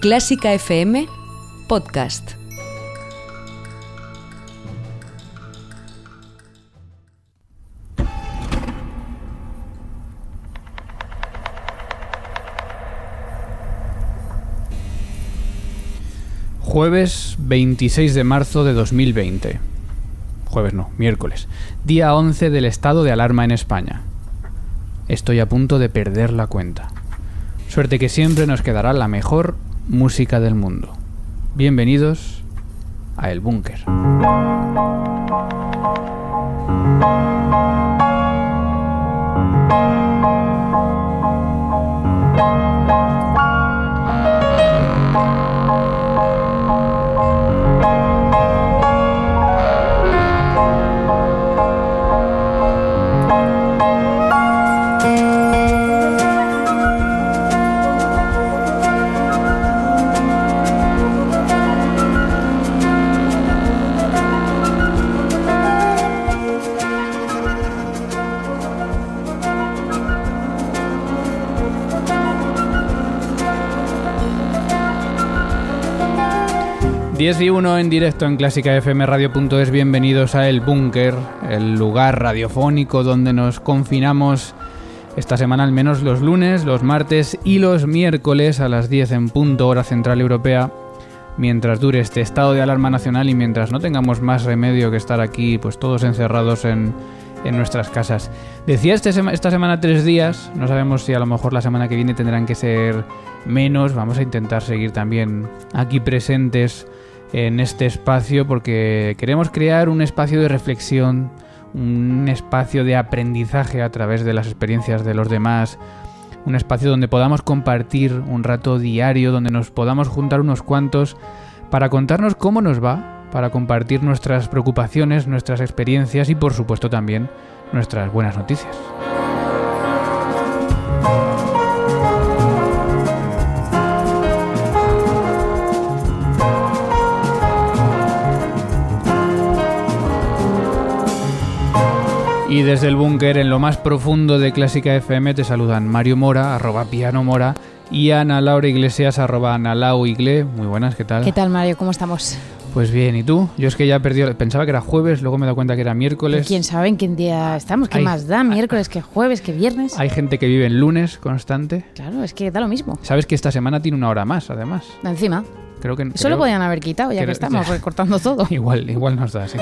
Clásica FM Podcast. Jueves 26 de marzo de 2020. Jueves no, miércoles. Día 11 del estado de alarma en España. Estoy a punto de perder la cuenta. Suerte que siempre nos quedará la mejor música del mundo. Bienvenidos a El Búnker. Y 1 en directo en clásicafmradio.es. Bienvenidos a El Búnker, el lugar radiofónico donde nos confinamos esta semana al menos los lunes, los martes y los miércoles a las 10 en punto hora central europea. Mientras dure este estado de alarma nacional y mientras no tengamos más remedio que estar aquí, pues todos encerrados en, en nuestras casas. Decía este esta semana tres días, no sabemos si a lo mejor la semana que viene tendrán que ser menos, vamos a intentar seguir también aquí presentes en este espacio porque queremos crear un espacio de reflexión, un espacio de aprendizaje a través de las experiencias de los demás, un espacio donde podamos compartir un rato diario, donde nos podamos juntar unos cuantos para contarnos cómo nos va, para compartir nuestras preocupaciones, nuestras experiencias y por supuesto también nuestras buenas noticias. Y desde el búnker, en lo más profundo de Clásica FM, te saludan Mario Mora, arroba piano mora, y Ana Laura Iglesias, arroba Ana Lau Igle. Muy buenas, ¿qué tal? ¿Qué tal, Mario? ¿Cómo estamos? Pues bien, ¿y tú? Yo es que ya he perdido, pensaba que era jueves, luego me he dado cuenta que era miércoles. ¿Quién sabe en qué día estamos? ¿Qué más da? ¿Miércoles, que jueves, que viernes? Hay gente que vive en lunes constante. Claro, es que da lo mismo. Sabes que esta semana tiene una hora más, además. Encima. Creo que... Eso lo podían haber quitado, ya que estamos recortando todo. igual, igual nos da, sí.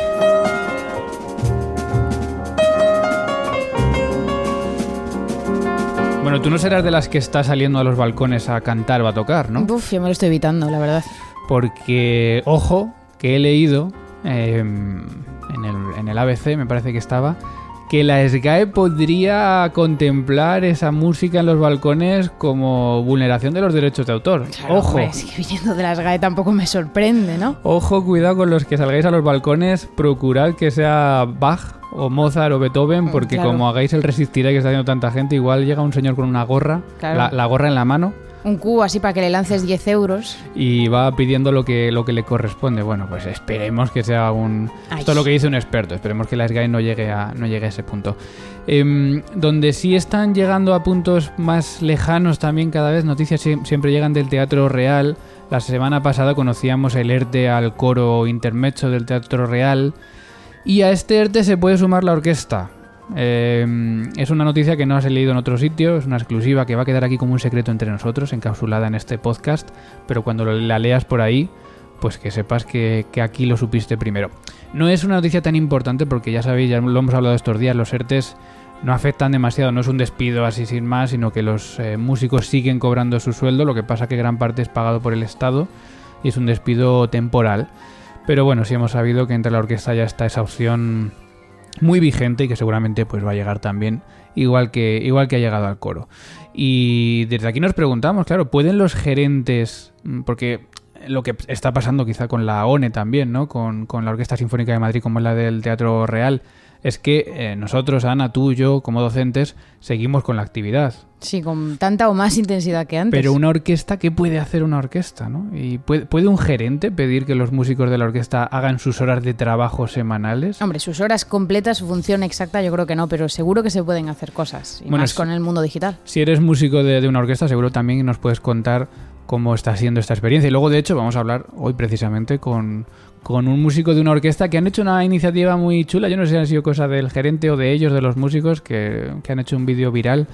Bueno, tú no serás de las que está saliendo a los balcones a cantar o a tocar, ¿no? Uf, yo me lo estoy evitando, la verdad. Porque, ojo, que he leído em, en, el, en el ABC, me parece que estaba, que la SGAE podría contemplar esa música en los balcones como vulneración de los derechos de autor. Ojo. es que viniendo de la SGAE tampoco me sorprende, ¿no? Ojo, cuidado con los que salgáis a los balcones, procurad que sea Bach o Mozart o Beethoven, mm, porque como hagáis el resistiré que está haciendo tanta gente, igual llega un señor con una gorra, la, gorra en la mano. Un cubo así para que le lances 10 euros. Y va pidiendo lo que, lo que le corresponde. Bueno, pues esperemos que sea un... Esto es lo que dice un experto, esperemos que la SGAE no llegue a, no llegue a ese punto. Em, donde sí están llegando a puntos más lejanos también cada vez, noticias siempre llegan del Teatro Real. La semana pasada conocíamos el ERTE al coro intermecho del Teatro Real. Y a este ERTE se puede sumar la orquesta. Em, es una noticia que no has leído en otro sitio, es una exclusiva que va a quedar aquí como un secreto entre nosotros, encapsulada en este podcast, pero cuando la leas por ahí, pues que sepas que, aquí lo supiste primero. No es una noticia tan importante porque ya sabéis, ya lo hemos hablado estos días, los ERTES no afectan demasiado, no es un despido así sin más, sino que los eh, músicos siguen cobrando su sueldo, lo que pasa que gran parte es pagado por el Estado y es un despido temporal. Pero bueno, sí hemos sabido que entre la orquesta ya está esa opción muy vigente y que seguramente pues va a llegar también igual que igual que ha llegado al coro. Y desde aquí nos preguntamos, claro, ¿pueden los gerentes mm, porque lo que está pasando quizá con la ONE también, ¿no? Con, con la Orquesta Sinfónica de Madrid como es la del Teatro Real, es que eh, nosotros, Ana, tú, y yo, como docentes, seguimos con la actividad. Sí, con tanta o más intensidad que antes. Pero una orquesta, ¿qué puede hacer una orquesta? ¿no? ¿Y puede, puede, un gerente pedir que los músicos de la orquesta hagan sus horas de trabajo semanales? Hombre, sus horas completas, su función exacta, yo creo que no, pero seguro que se pueden hacer cosas. Y más con el mundo digital. Si eres músico de, de una orquesta, seguro también nos puedes contar cómo está siendo esta experiencia. Y luego, de hecho, vamos a hablar hoy precisamente con, con un músico de una orquesta que han hecho una iniciativa muy chula. Yo no sé si ha sido cosa del gerente o de ellos, de los músicos, que, que han hecho un vídeo viral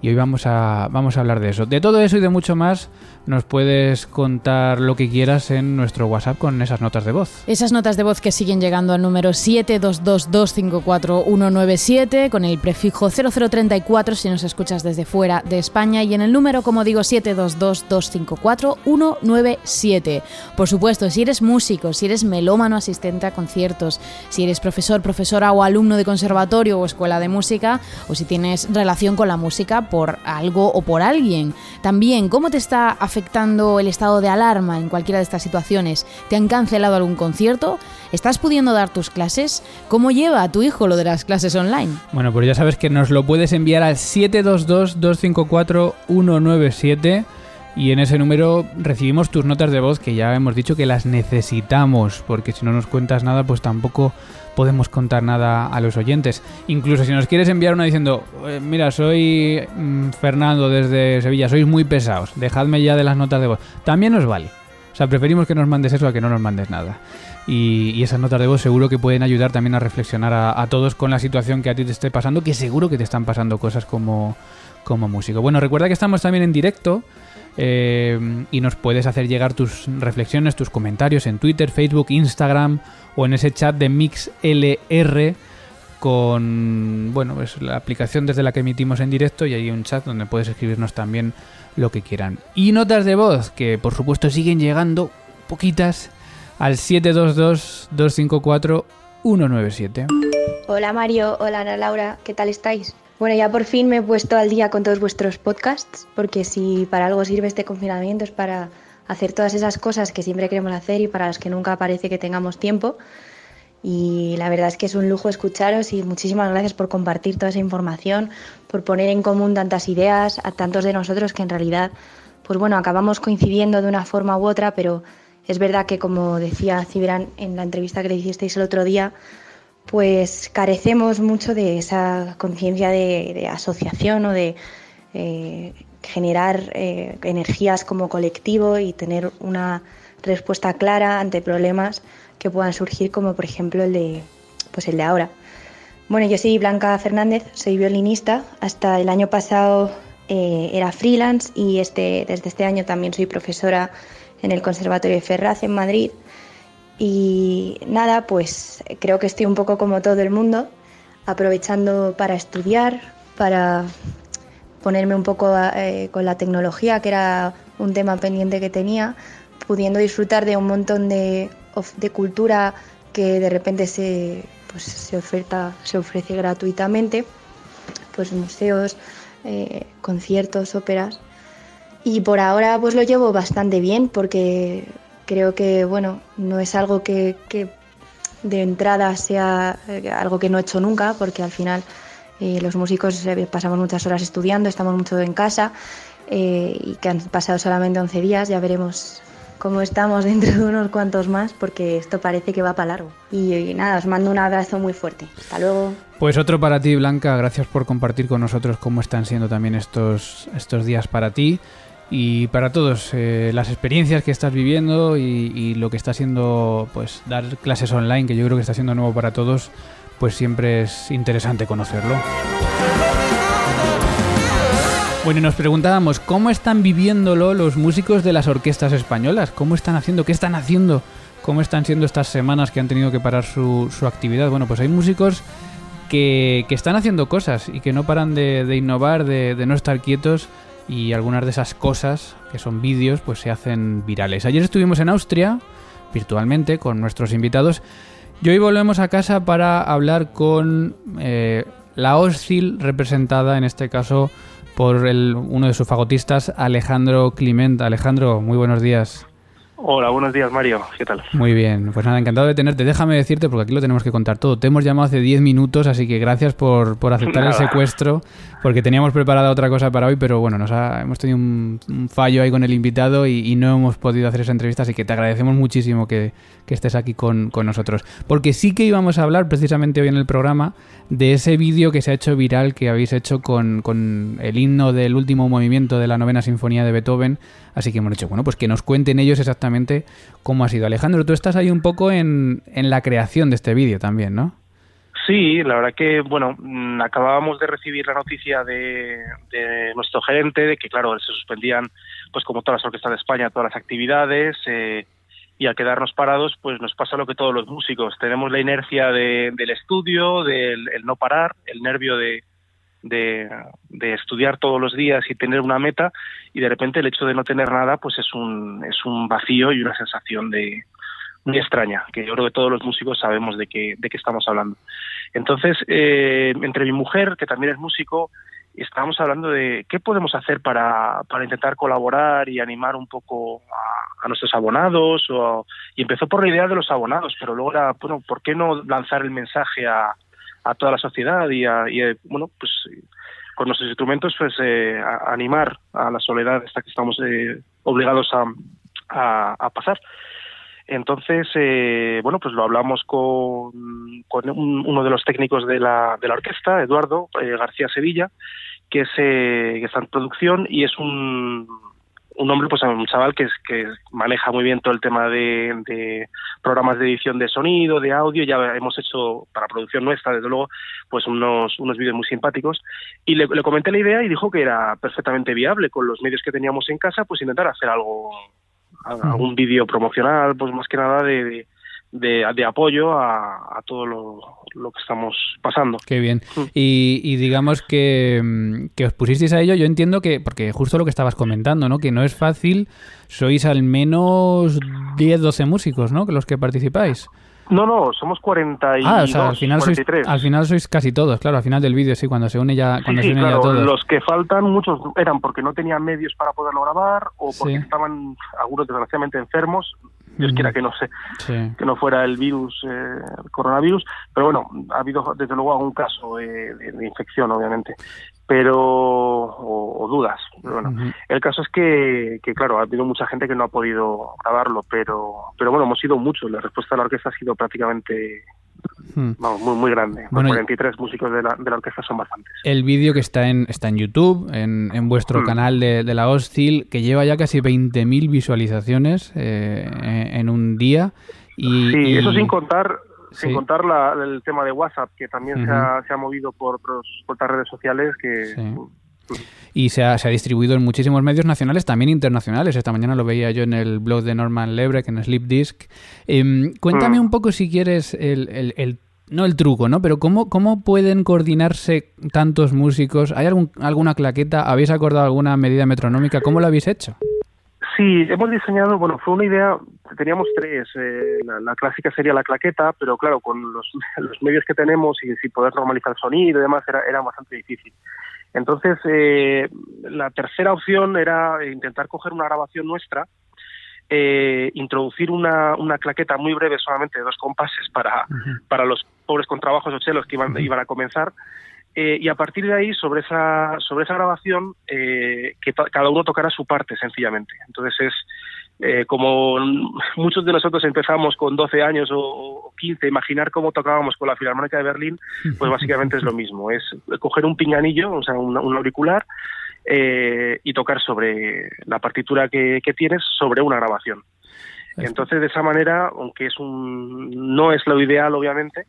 y hoy vamos a, vamos a hablar de eso. De todo eso y de mucho más nos puedes contar lo que quieras en nuestro WhatsApp con esas notas de voz. Esas notas de voz que siguen llegando al número 722254197 con el prefijo 0034 si nos escuchas desde fuera de España y en el número, como digo, 722254197. Por supuesto, si eres músico, si eres melómano asistente a conciertos, si eres profesor, profesora o alumno de conservatorio o escuela de música, o si tienes relación con la música por algo o por alguien. También, ¿cómo te está afectando el estado de alarma en cualquiera de estas situaciones? ¿Te han cancelado algún concierto? ¿Estás pudiendo dar tus clases? ¿Cómo lleva a tu hijo lo de las clases online? Bueno, pues ya sabes que nos lo puedes enviar al 722-254-197 y en ese número recibimos tus notas de voz que ya hemos dicho que las necesitamos porque si no nos cuentas nada pues tampoco podemos contar nada a los oyentes. Incluso si nos quieres enviar una diciendo, eh, mira, soy mm, Fernando desde Sevilla, sois muy pesados, dejadme ya de las notas de voz. También nos vale. O sea, preferimos que nos mandes eso a que no nos mandes nada. Y, esas notas de voz seguro que pueden ayudar también a reflexionar a, todos con la situación que a ti te esté pasando, que seguro que te están pasando cosas como, como músico. Bueno, recuerda que estamos también en directo. Eh, y nos puedes hacer llegar tus reflexiones, tus comentarios en Twitter, Facebook, Instagram o en ese chat de MixLR con bueno, pues la aplicación desde la que emitimos en directo y hay un chat donde puedes escribirnos también lo que quieran. Y notas de voz que por supuesto siguen llegando poquitas al 722-254-197. Hola Mario, hola Ana Laura, ¿qué tal estáis? Bueno, ya por fin me he puesto al día con todos vuestros podcasts, porque si para algo sirve este confinamiento es para hacer todas esas cosas que siempre queremos hacer y para las que nunca parece que tengamos tiempo. Y la verdad es que es un lujo escucharos y muchísimas gracias por compartir toda esa información, por poner en común tantas ideas a tantos de nosotros que en realidad, pues bueno, acabamos coincidiendo de una forma u otra, pero es verdad que como decía Cibran en la entrevista que le hicisteis el otro día, pues carecemos mucho de esa conciencia de, asociación o de eh, generar eh, energías como colectivo y tener una respuesta clara ante problemas que puedan surgir, como por ejemplo el de, pues el de ahora. Bueno, yo soy Blanca Fernández, soy violinista. Hasta el año pasado eh, era freelance y este, desde este año también soy profesora en el Conservatorio de Ferraz en Madrid. Y nada, pues creo que estoy un poco como todo el mundo, aprovechando para estudiar, para ponerme un poco eh, con la tecnología, que era un tema pendiente que tenía, pudiendo disfrutar de un montón de, de cultura que de repente se, pues, se, oferta, se ofrece gratuitamente, pues museos, eh, conciertos, óperas. Y por ahora pues lo llevo bastante bien porque Creo que, bueno, no es algo que, de entrada sea eh, algo que no he hecho nunca, porque al final eh, los músicos eh, pasamos muchas horas estudiando, estamos mucho en casa y que han pasado solamente 11 días, ya veremos cómo estamos dentro de unos cuantos más, porque esto parece que va para largo. Y, nada, os mando un abrazo muy fuerte. Hasta luego. Pues otro para ti, Blanca. Gracias por compartir con nosotros cómo están siendo también estos, estos días para ti y para todos eh, las experiencias que estás viviendo y, lo que está siendo pues dar clases online que yo creo que está siendo nuevo para todos pues siempre es interesante conocerlo. Bueno y nos preguntábamos cómo están viviéndolo los músicos de las orquestas españolas cómo están haciendo qué están haciendo cómo están siendo estas semanas que han tenido que parar su, su actividad bueno pues hay músicos que, que, están haciendo cosas y que no paran de, de innovar de, de no estar quietos y algunas de esas cosas, que son vídeos, pues se hacen virales. Ayer estuvimos en Austria, virtualmente, con nuestros invitados, y hoy volvemos a casa para hablar con eh, la Oscil, representada en este caso por el, uno de sus fagotistas, Alejandro Clement. Alejandro, muy buenos días. Hola, buenos días Mario, ¿qué tal? Muy bien, pues nada, encantado de tenerte. Déjame decirte, porque aquí lo tenemos que contar todo. Te hemos llamado hace 10 minutos, así que gracias por, por aceptar el secuestro, porque teníamos preparada otra cosa para hoy, pero bueno, nos hemos tenido un, fallo ahí con el invitado y, no hemos podido hacer esa entrevista, así que te agradecemos muchísimo que, estés aquí con, con, nosotros. Porque sí que íbamos a hablar precisamente hoy en el programa de ese vídeo que se ha hecho viral que habéis hecho con, con el himno del último movimiento de la novena sinfonía de Beethoven Así que hemos dicho, bueno, pues que nos cuenten ellos exactamente cómo ha sido. Alejandro, tú estás ahí un poco en, en la creación de este vídeo también, ¿no? Sí, la verdad que, bueno, mm, acabábamos de recibir la noticia de, de, nuestro gerente de que, claro, se suspendían, pues como todas las orquestas de España, todas las actividades, eh, y al quedarnos parados, pues nos pasa lo que todos los músicos. Tenemos la inercia de, del estudio, del el no parar, el nervio de, de, estudiar todos los días y tener una meta, y de repente el hecho de no tener nada, pues es un, es un vacío y una sensación de, muy extraña, que yo creo que todos los músicos sabemos de qué, de qué estamos hablando. Entonces, eh, entre mi mujer, que también es músico, estábamos hablando de qué podemos hacer para, para intentar colaborar y animar un poco a, nuestros abonados. Y empezó por la idea de los abonados, pero luego era, bueno, ¿por qué no lanzar el mensaje a, a toda la sociedad y, a, y bueno, pues con nuestros instrumentos, pues eh, animar a la soledad esta que estamos eh, obligados a, pasar. Entonces, eh, bueno, pues lo hablamos con, con un, uno de los técnicos de la, de la orquesta, Eduardo eh, García Sevilla, que, es, eh, que está en producción y es un, un hombre, pues un chaval que, es, que maneja muy bien todo el tema de, de, programas de edición de sonido, de audio. Ya hemos hecho para producción nuestra, desde luego, pues unos, unos vídeos muy simpáticos. Y le, le comenté la idea y dijo que era perfectamente viable con los medios que teníamos en casa, pues intentar hacer algo algún vídeo promocional, pues más que nada de, de, de apoyo a, a todo lo, lo, que estamos pasando. Qué bien. Y, y, digamos que, que os pusisteis a ello, yo entiendo que, porque justo lo que estabas comentando, ¿no? Que no es fácil, sois al menos 10, 12 músicos, ¿no? Los que participáis. No, no, somos 42, ah, o sea, al final 43. Sois, al final sois casi todos, claro, al final del vídeo, sí, cuando se une ya, cuando sí, se une claro, ya todos. Los que faltan, muchos eran porque no tenían medios para poderlo grabar o porque sí. estaban, algunos desgraciadamente, enfermos. Dios mm. quiera que no sé, sí. que no fuera el virus, eh, el coronavirus, pero bueno, ha habido desde luego algún caso eh, de, de, infección, obviamente pero o, o dudas. Pero bueno, el caso es que, que, claro, ha habido mucha gente que no ha podido grabarlo, pero, pero bueno, hemos sido muchos. La respuesta de la orquesta ha sido prácticamente Hmm. Vamos, muy, muy grande. Bueno, 43 músicos de la, de la, orquesta son bastantes. El vídeo que está en, está en YouTube, en, en vuestro hmm. canal de, de, la Hostil, que lleva ya casi 20.000 visualizaciones eh, en un día. Y, sí, y... eso sin contar sin contar la, el tema de WhatsApp, que también uh -huh. se, ha, se, ha, movido por, otros, por otras redes sociales que... Sí. Y se ha, se ha, distribuido en muchísimos medios nacionales, también internacionales. Esta mañana lo veía yo en el blog de Norman Lebrecht, en Sleep Disc. Eh, cuéntame mm. un poco, si quieres, el, el, el, no el truco, ¿no? Pero ¿cómo, cómo pueden coordinarse tantos músicos? ¿Hay algún, alguna claqueta? ¿Habéis acordado alguna medida metronómica? ¿Cómo lo habéis hecho? Sí, hemos diseñado, bueno, fue una idea, teníamos tres, eh, la, la, clásica sería la claqueta, pero claro, con los, los medios que tenemos y si poder normalizar el sonido y demás era, era bastante difícil. Entonces, eh, la tercera opción era intentar coger una grabación nuestra, eh, introducir una, una, claqueta muy breve, solamente de dos compases para, uh -huh. para los pobres contrabajos o chelos que iban, uh -huh. iban a comenzar, eh, y a partir de ahí, sobre esa, sobre esa grabación, eh, que cada uno tocara su parte, sencillamente. Entonces es eh, como muchos de nosotros empezamos con 12 años o, o, 15, imaginar cómo tocábamos con la Filarmónica de Berlín, pues básicamente es lo mismo. Es coger un pinganillo, o sea, un, un auricular, eh, y tocar sobre la partitura que, que tienes sobre una grabación. Entonces, de esa manera, aunque es un, no es lo ideal, obviamente,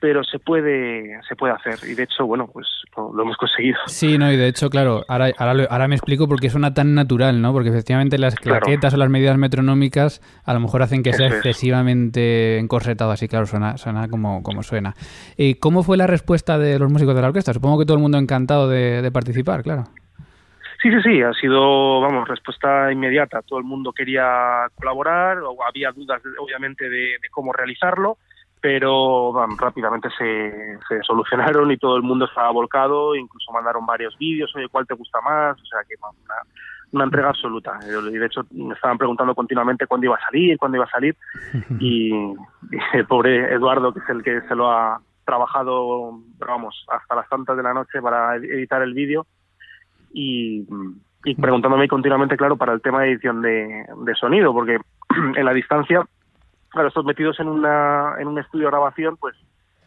pero se puede se puede hacer. Y de hecho bueno pues lo, lo hemos conseguido. Sí no y de hecho claro ahora, ahora ahora me explico por qué suena tan natural no porque efectivamente las claquetas claro. o las medidas metronómicas a lo mejor hacen que Eso sea excesivamente es. encorsetado así claro suena suena como como suena. Y cómo fue la respuesta de los músicos de la orquesta supongo que todo el mundo encantado de, de participar claro. Sí, sí, sí, ha sido, vamos, respuesta inmediata. Todo el mundo quería colaborar, o había dudas, obviamente, de, de cómo realizarlo pero bueno, rápidamente se, se, solucionaron y todo el mundo estaba volcado, incluso mandaron varios vídeos, oye, ¿cuál te gusta más? O sea, que una, una entrega absoluta. Y de hecho me estaban preguntando continuamente cuándo iba a salir, cuándo iba a salir, y, y el pobre Eduardo, que es el que se lo ha trabajado, vamos, hasta las tantas de la noche para editar el vídeo, y, y preguntándome continuamente, claro, para el tema de edición de, de sonido, porque en la distancia claro, estos metidos en, una, en un estudio de grabación, pues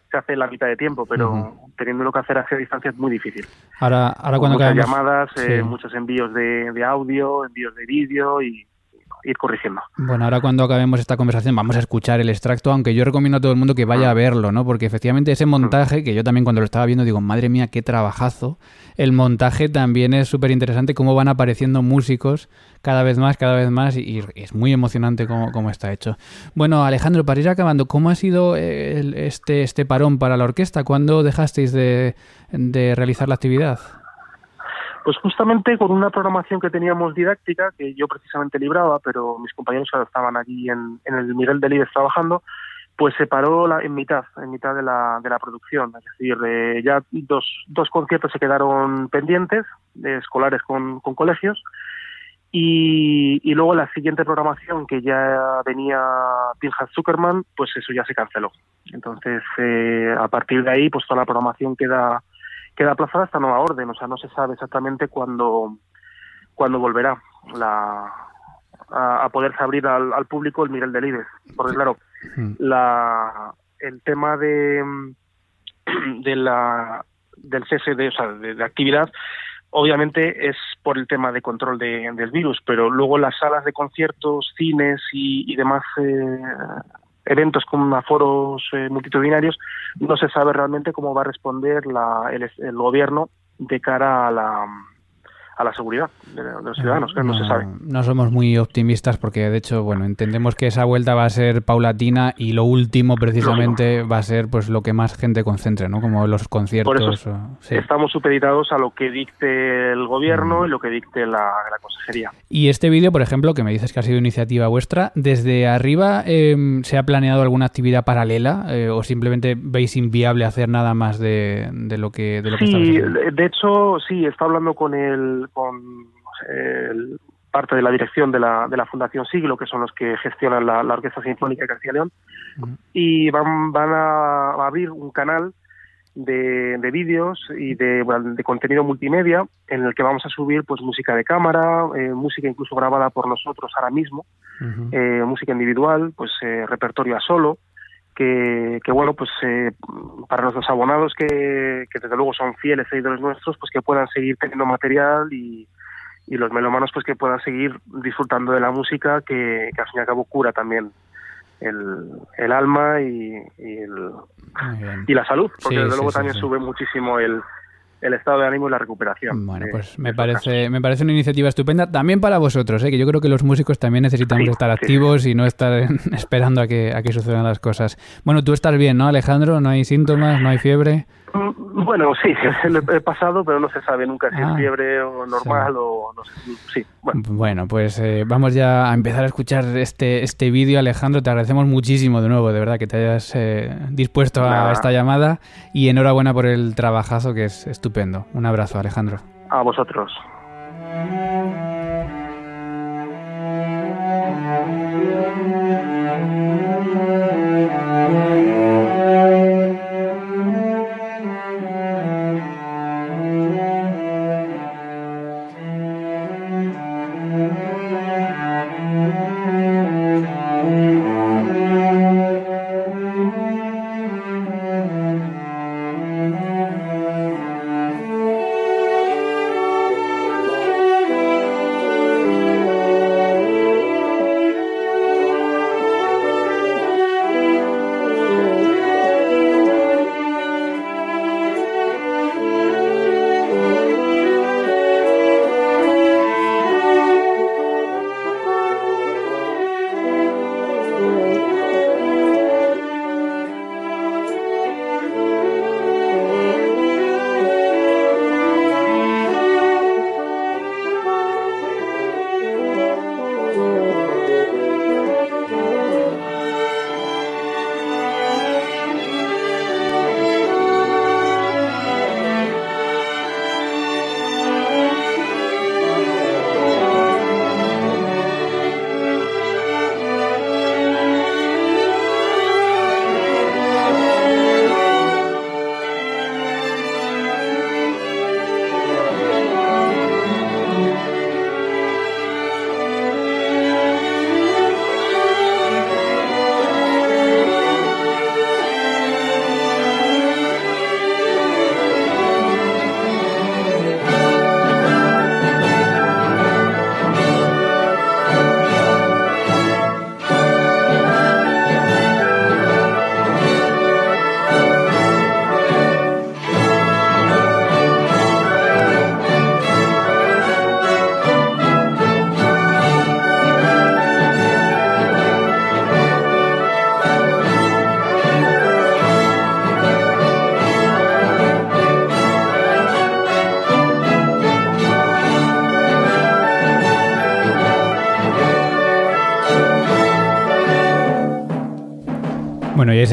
se hace la mitad de tiempo, pero teniendo que hacer a distancia es muy difícil. Ahora, ahora cuando muchas llamadas, eh, muchos envíos de, de audio, envíos de vídeo y ir corrigiendo. Bueno, ahora cuando acabemos esta conversación vamos a escuchar el extracto, aunque yo recomiendo a todo el mundo que vaya a verlo, ¿no? Porque efectivamente ese montaje, que yo también cuando lo estaba viendo digo, madre mía, qué trabajazo. El montaje también es súper interesante, cómo van apareciendo músicos cada vez más, cada vez más, y, es muy emocionante cómo, cómo, está hecho. Bueno, Alejandro, para ir acabando, ¿cómo ha sido este, este parón para la orquesta? ¿Cuándo dejasteis de, de realizar la actividad? Pues justamente con una programación que teníamos didáctica, que yo precisamente libraba, pero mis compañeros estaban allí en, el Miguel de Líderes trabajando, pues se paró la, en mitad, en mitad de la, de la producción. Es decir, ya dos, dos conciertos se quedaron pendientes, de escolares con, con colegios, y, y, luego la siguiente programación que ya venía Pinhas Zuckerman, pues eso ya se canceló. Entonces, eh, a partir de ahí, pues toda la programación queda queda aplazada esta nueva orden, o sea, no se sabe exactamente cuándo, cuándo volverá la, a, poderse abrir al, público el Miguel de Lides. Porque claro, hmm. la, el tema de, de la, del cese de, o sea, de, actividad obviamente es por el tema de control de, del virus, pero luego las salas de conciertos, cines y, y demás eh, eventos con aforos eh, multitudinarios, no se sabe realmente cómo va a responder la, el, gobierno de cara a la, a la seguridad de, los ciudadanos, no, no, se sabe. No somos muy optimistas porque, de hecho, bueno, entendemos que esa vuelta va a ser paulatina y lo último, precisamente, va a ser pues lo que más gente concentre, ¿no? Como los conciertos. Estamos supeditados a lo que dicte el gobierno mm. y lo que dicte la, consejería. Y este vídeo, por ejemplo, que me dices que ha sido iniciativa vuestra, ¿desde arriba em, se ha planeado alguna actividad paralela eh, o simplemente veis inviable hacer nada más de, de lo que, de lo sí, de hecho, sí, está hablando con el con parte de la dirección de la, de la Fundación Siglo, que son los que gestionan la, Orquesta Sinfónica de Castilla y León, y van, van a abrir un canal de, de vídeos y de, de, contenido multimedia en el que vamos a subir pues música de cámara, eh, música incluso grabada por nosotros ahora mismo, eh, música individual, pues eh, repertorio a solo, que, que bueno, pues eh, para nuestros abonados que, que desde luego son fieles seguidores nuestros, pues que puedan seguir teniendo material y, y los melomanos pues que puedan seguir disfrutando de la música que, que al fin y al cabo cura también el, el alma y, y, el, y la salud, porque desde luego también sube muchísimo el, el estado de ánimo y la recuperación. Bueno, pues me parece, me parece una iniciativa estupenda también para vosotros, ¿eh? que yo creo que los músicos también necesitamos estar activos y no estar esperando a que, a que sucedan las cosas. Bueno, tú estás bien, ¿no, Alejandro? ¿No hay síntomas? ¿No hay fiebre? Mm, bueno, sí, he pasado, pero no se sabe nunca si es ah, fiebre o normal o no sé. Sí, bueno. bueno pues eh, vamos ya a empezar a escuchar este, este vídeo. Alejandro, te agradecemos muchísimo de nuevo, de verdad, que te hayas eh, dispuesto a esta llamada y enhorabuena por el trabajazo que es estupendo. Un abrazo, Alejandro. A vosotros.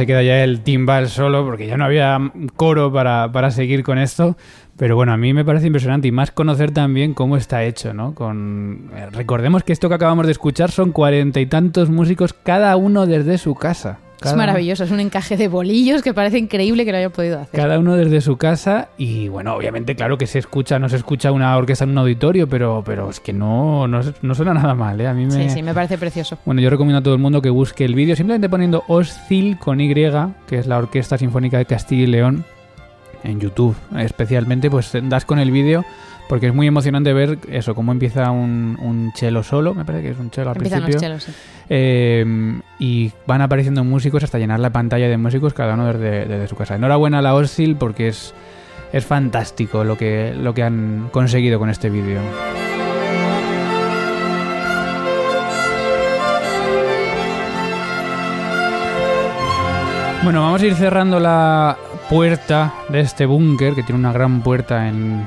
Queda ya el timbal solo, porque ya no había coro para, para seguir con esto. Pero bueno, a mí me parece impresionante y más conocer también cómo está hecho, ¿no? Con eh, recordemos que esto que acabamos de escuchar son cuarenta y tantos músicos, cada uno desde su casa. Es maravilloso, es un encaje de bolillos que parece increíble que lo haya podido hacer. Cada uno desde su casa y bueno, obviamente claro que se escucha, no se escucha una orquesta en un auditorio, pero, pero es que no, no, suena nada mal, ¿eh? A mí me... Sí, sí, me parece precioso. Bueno, yo recomiendo a todo el mundo que busque el vídeo simplemente poniendo Oscil con Y, que es la Orquesta Sinfónica de Castilla y León en YouTube especialmente, pues das con el vídeo porque es muy emocionante ver eso, cómo empieza un, un cello solo, me parece que es un cello al principio. Eh, y van apareciendo músicos hasta llenar la pantalla de músicos, cada uno desde, su casa. Enhorabuena a la Orsil porque es, es fantástico lo que, lo que han conseguido con este vídeo. Bueno, vamos a ir cerrando la puerta de este búnker, que tiene una gran puerta en,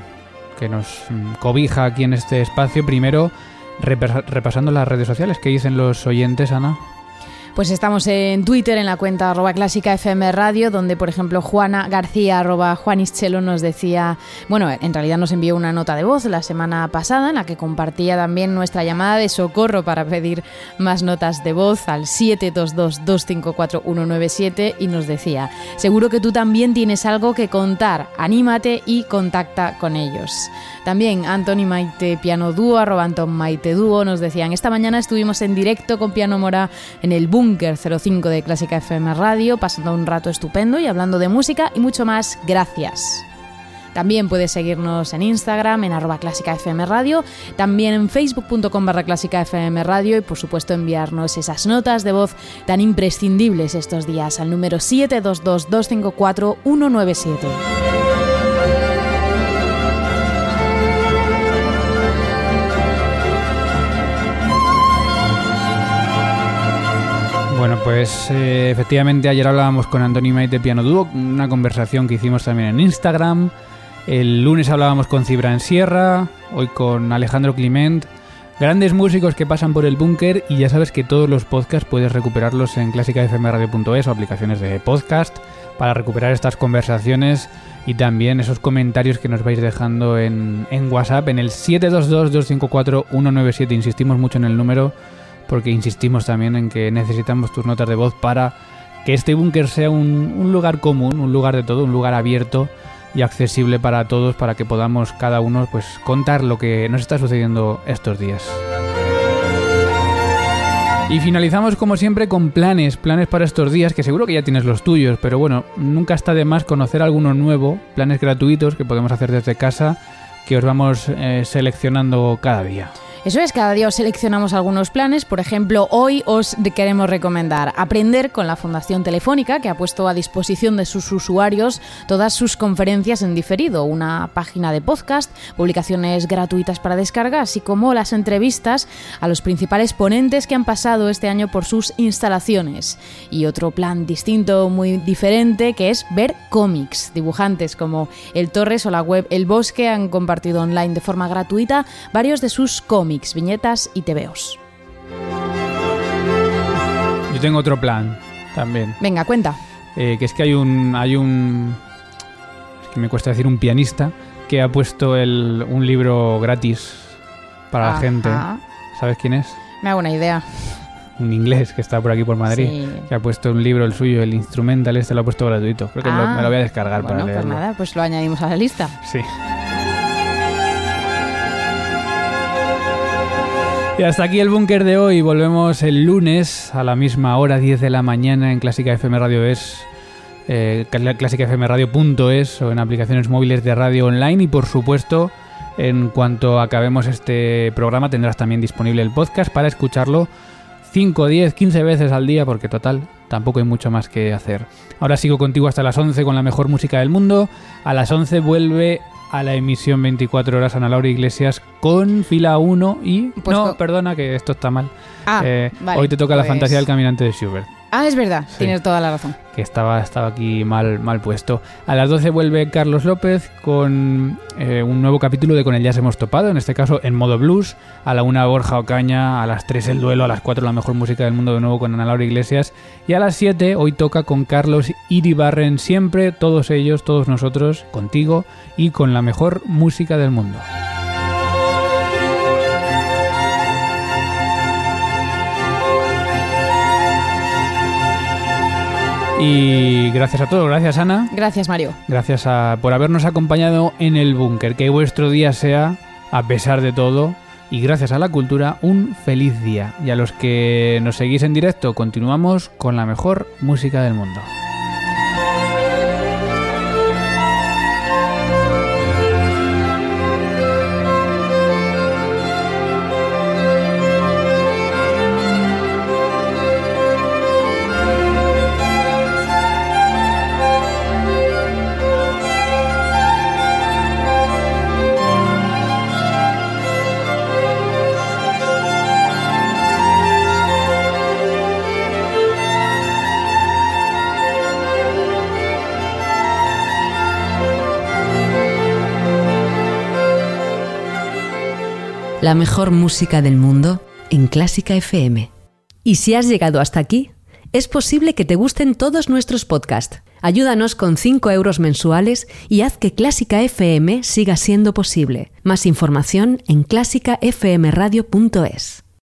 que nos cobija aquí en este espacio. Primero, repasando las redes sociales, ¿qué dicen los oyentes, Ana? Pues estamos en Twitter, en la cuenta arroba clásica FM Radio, donde por ejemplo Juana García arroba Juanischelo nos decía, bueno, en realidad nos envió una nota de voz la semana pasada en la que compartía también nuestra llamada de socorro para pedir más notas de voz al 722-254-197 y nos decía, seguro que tú también tienes algo que contar, anímate y contacta con ellos. También Anthony Maite Piano Dúo, arroba Anton Maite Dúo, nos decían, esta mañana estuvimos en directo con Piano Mora en el Boom 05 de Clásica FM Radio, pasando un rato estupendo y hablando de música y mucho más. Gracias. También puedes seguirnos en Instagram, en arroba clásica FM Radio, también en facebook.com barra clásica FM Radio y por supuesto enviarnos esas notas de voz tan imprescindibles estos días al número 722 254 197. Bueno, pues eh, efectivamente ayer hablábamos con Anthony Maite Piano Dúo, una conversación que hicimos también en Instagram. El lunes hablábamos con Cibran Sierra, hoy con Alejandro Clement. Grandes músicos que pasan por el búnker y ya sabes que todos los podcasts puedes recuperarlos en clásicafmradio.es o aplicaciones de podcast para recuperar estas conversaciones y también esos comentarios que nos vais dejando en, en WhatsApp en el 722-254-197. Insistimos mucho en el número porque insistimos también en que necesitamos tus notas de voz para que este búnker sea un, lugar común, un lugar de todo, un lugar abierto y accesible para todos para que podamos cada uno pues contar lo que nos está sucediendo estos días. Y finalizamos como siempre con planes, planes para estos días, que seguro que ya tienes los tuyos, pero bueno, nunca está de más conocer alguno nuevo, planes gratuitos que podemos hacer desde casa, que os vamos eh, seleccionando cada día. Eso es, cada día os seleccionamos algunos planes. Por ejemplo, hoy os queremos recomendar aprender con la Fundación Telefónica, que ha puesto a disposición de sus usuarios todas sus conferencias en diferido, una página de podcast, publicaciones gratuitas para descarga, así como las entrevistas a los principales ponentes que han pasado este año por sus instalaciones. Y otro plan distinto, muy diferente, que es ver cómics. Dibujantes como El Torres o la web El Bosque han compartido online de forma gratuita varios de sus cómics viñetas y tebeos. Yo tengo otro plan también. Venga, cuenta. Eh, que es que hay un, hay un... Es que me cuesta decir un pianista que ha puesto un libro gratis para la gente. ¿Sabes quién es? Me hago una idea. Un inglés que está por aquí por Madrid, que ha puesto un libro, el suyo, el instrumental, este lo ha puesto gratuito. Creo que me lo ah. voy a descargar para pues leerlo. Pues nada, pues lo añadimos a la lista. Sí. Y hasta aquí el búnker de hoy. Volvemos el lunes a la misma hora, 10 de la mañana, en Clásica FM Radio es. Eh, clásicafmradio.es o en aplicaciones móviles de radio online y por supuesto en cuanto acabemos este programa tendrás también disponible el podcast para escucharlo 5, 10, 15 veces al día porque total tampoco hay mucho más que hacer. Ahora sigo contigo hasta las 11 con la mejor música del mundo. A las 11 vuelve a la emisión 24 horas Ana Laura Iglesias con fila 1 y... Pues no, perdona que esto está mal. Ah, eh, hoy te toca la fantasía del pues caminante de Schubert. Ah, es verdad, tienes toda la razón. Que estaba, estaba aquí mal, mal puesto. A las 12 vuelve Carlos López con eh, un nuevo capítulo de Con el Ya se hemos topado, en este caso en modo blues. A la 1 Borja Ocaña, a las 3 el duelo, a las 4 la mejor música del mundo de nuevo con Ana Laura Iglesias. Y a las 7 hoy toca con Carlos Iribarren, siempre, todos ellos, todos nosotros, contigo y con la mejor música del mundo. Y gracias a todos, gracias Ana. Gracias Mario. Gracias por habernos acompañado en el búnker. Que vuestro día sea, a pesar de todo, y gracias a la cultura, un feliz día. Y a los que nos seguís en directo, continuamos con la mejor música del mundo. La mejor música del mundo en Clásica FM. Y si has llegado hasta aquí, es posible que te gusten todos nuestros podcasts. Ayúdanos con 5 euros mensuales y haz que Clásica FM siga siendo posible. Más información en clásicafmradio.es.